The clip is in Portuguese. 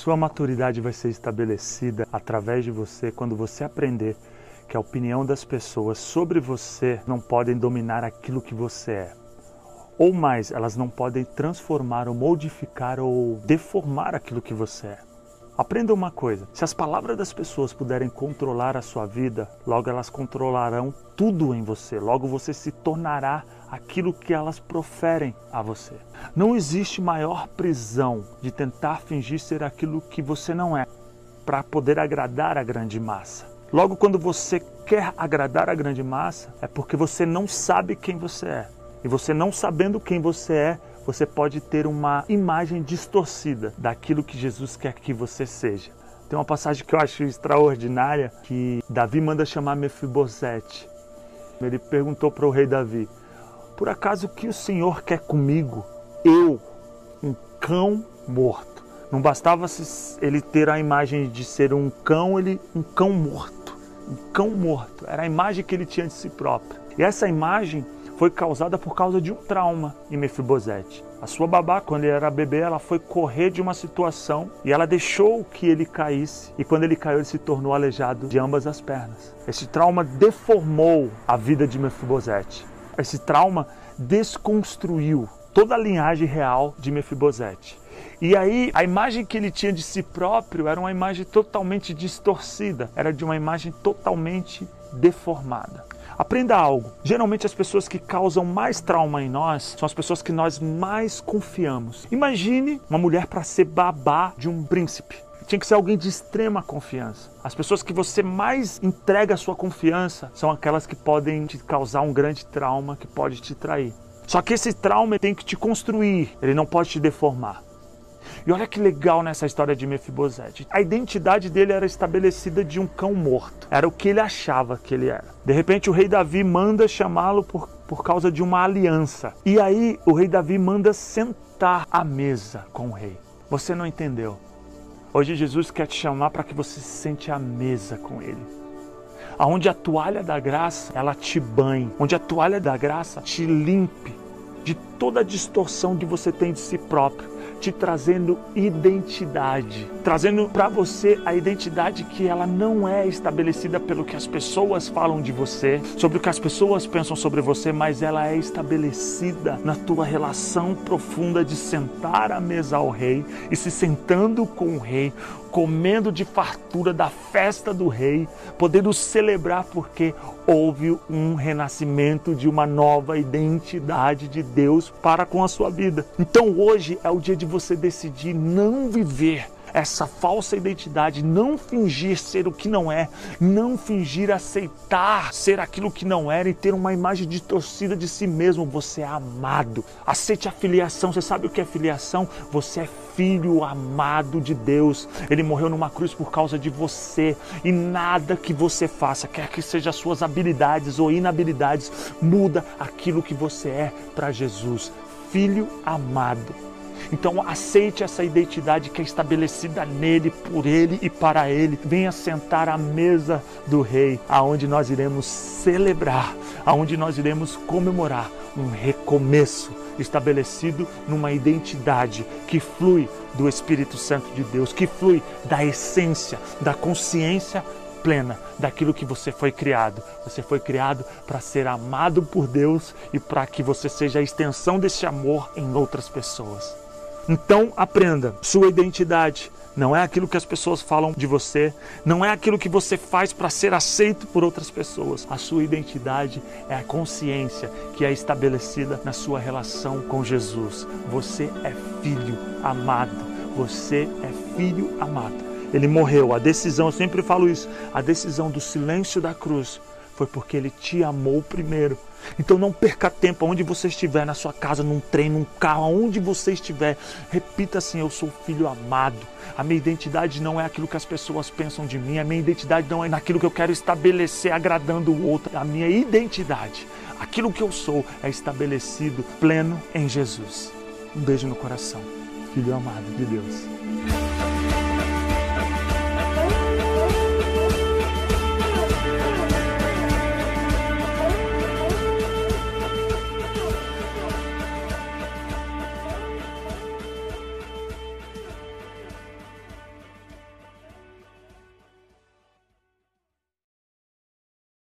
Sua maturidade vai ser estabelecida através de você quando você aprender que a opinião das pessoas sobre você não podem dominar aquilo que você é. Ou mais, elas não podem transformar ou modificar ou deformar aquilo que você é. Aprenda uma coisa: se as palavras das pessoas puderem controlar a sua vida, logo elas controlarão tudo em você, logo você se tornará aquilo que elas proferem a você. Não existe maior prisão de tentar fingir ser aquilo que você não é, para poder agradar a grande massa. Logo, quando você quer agradar a grande massa, é porque você não sabe quem você é. E você não sabendo quem você é, você pode ter uma imagem distorcida daquilo que Jesus quer que você seja. Tem uma passagem que eu acho extraordinária que Davi manda chamar Mefibosete. Ele perguntou para o rei Davi: Por acaso o que o Senhor quer comigo? Eu, um cão morto. Não bastava ele ter a imagem de ser um cão, ele um cão morto. Um cão morto. Era a imagem que ele tinha de si próprio. E essa imagem foi causada por causa de um trauma em Mefibosete. A sua babá, quando ele era bebê, ela foi correr de uma situação e ela deixou que ele caísse. E quando ele caiu, ele se tornou aleijado de ambas as pernas. Esse trauma deformou a vida de Mefibosete. Esse trauma desconstruiu toda a linhagem real de Mefibosete. E aí, a imagem que ele tinha de si próprio era uma imagem totalmente distorcida, era de uma imagem totalmente deformada. Aprenda algo. Geralmente as pessoas que causam mais trauma em nós são as pessoas que nós mais confiamos. Imagine uma mulher para ser babá de um príncipe. Tinha que ser alguém de extrema confiança. As pessoas que você mais entrega a sua confiança são aquelas que podem te causar um grande trauma, que pode te trair. Só que esse trauma tem que te construir, ele não pode te deformar. E olha que legal nessa história de Mefibosete. A identidade dele era estabelecida de um cão morto. Era o que ele achava que ele era. De repente o rei Davi manda chamá-lo por, por causa de uma aliança. E aí o rei Davi manda sentar à mesa com o rei. Você não entendeu. Hoje Jesus quer te chamar para que você se sente à mesa com ele. Aonde a toalha da graça, ela te banhe. Onde a toalha da graça te limpe de toda a distorção que você tem de si próprio te trazendo identidade, trazendo para você a identidade que ela não é estabelecida pelo que as pessoas falam de você, sobre o que as pessoas pensam sobre você, mas ela é estabelecida na tua relação profunda de sentar à mesa ao rei e se sentando com o rei, comendo de fartura da festa do rei, podendo celebrar porque houve um renascimento de uma nova identidade de Deus para com a sua vida. Então hoje é o dia de você decidir não viver essa falsa identidade, não fingir ser o que não é, não fingir aceitar ser aquilo que não era e ter uma imagem distorcida de si mesmo. Você é amado. Aceite a filiação. Você sabe o que é filiação? Você é filho amado de Deus. Ele morreu numa cruz por causa de você e nada que você faça, quer que seja suas habilidades ou inabilidades, muda aquilo que você é para Jesus. Filho amado. Então aceite essa identidade que é estabelecida nele, por ele e para ele. Venha sentar à mesa do rei, aonde nós iremos celebrar, aonde nós iremos comemorar um recomeço estabelecido numa identidade que flui do Espírito Santo de Deus, que flui da essência, da consciência plena daquilo que você foi criado. Você foi criado para ser amado por Deus e para que você seja a extensão desse amor em outras pessoas. Então aprenda, sua identidade não é aquilo que as pessoas falam de você, não é aquilo que você faz para ser aceito por outras pessoas. A sua identidade é a consciência que é estabelecida na sua relação com Jesus. Você é filho amado. Você é filho amado. Ele morreu. A decisão, eu sempre falo isso, a decisão do silêncio da cruz foi porque ele te amou primeiro. Então não perca tempo aonde você estiver, na sua casa, num trem, num carro, aonde você estiver. Repita assim: Eu sou filho amado. A minha identidade não é aquilo que as pessoas pensam de mim, a minha identidade não é naquilo que eu quero estabelecer agradando o outro. A minha identidade, aquilo que eu sou, é estabelecido pleno em Jesus. Um beijo no coração, filho amado de Deus.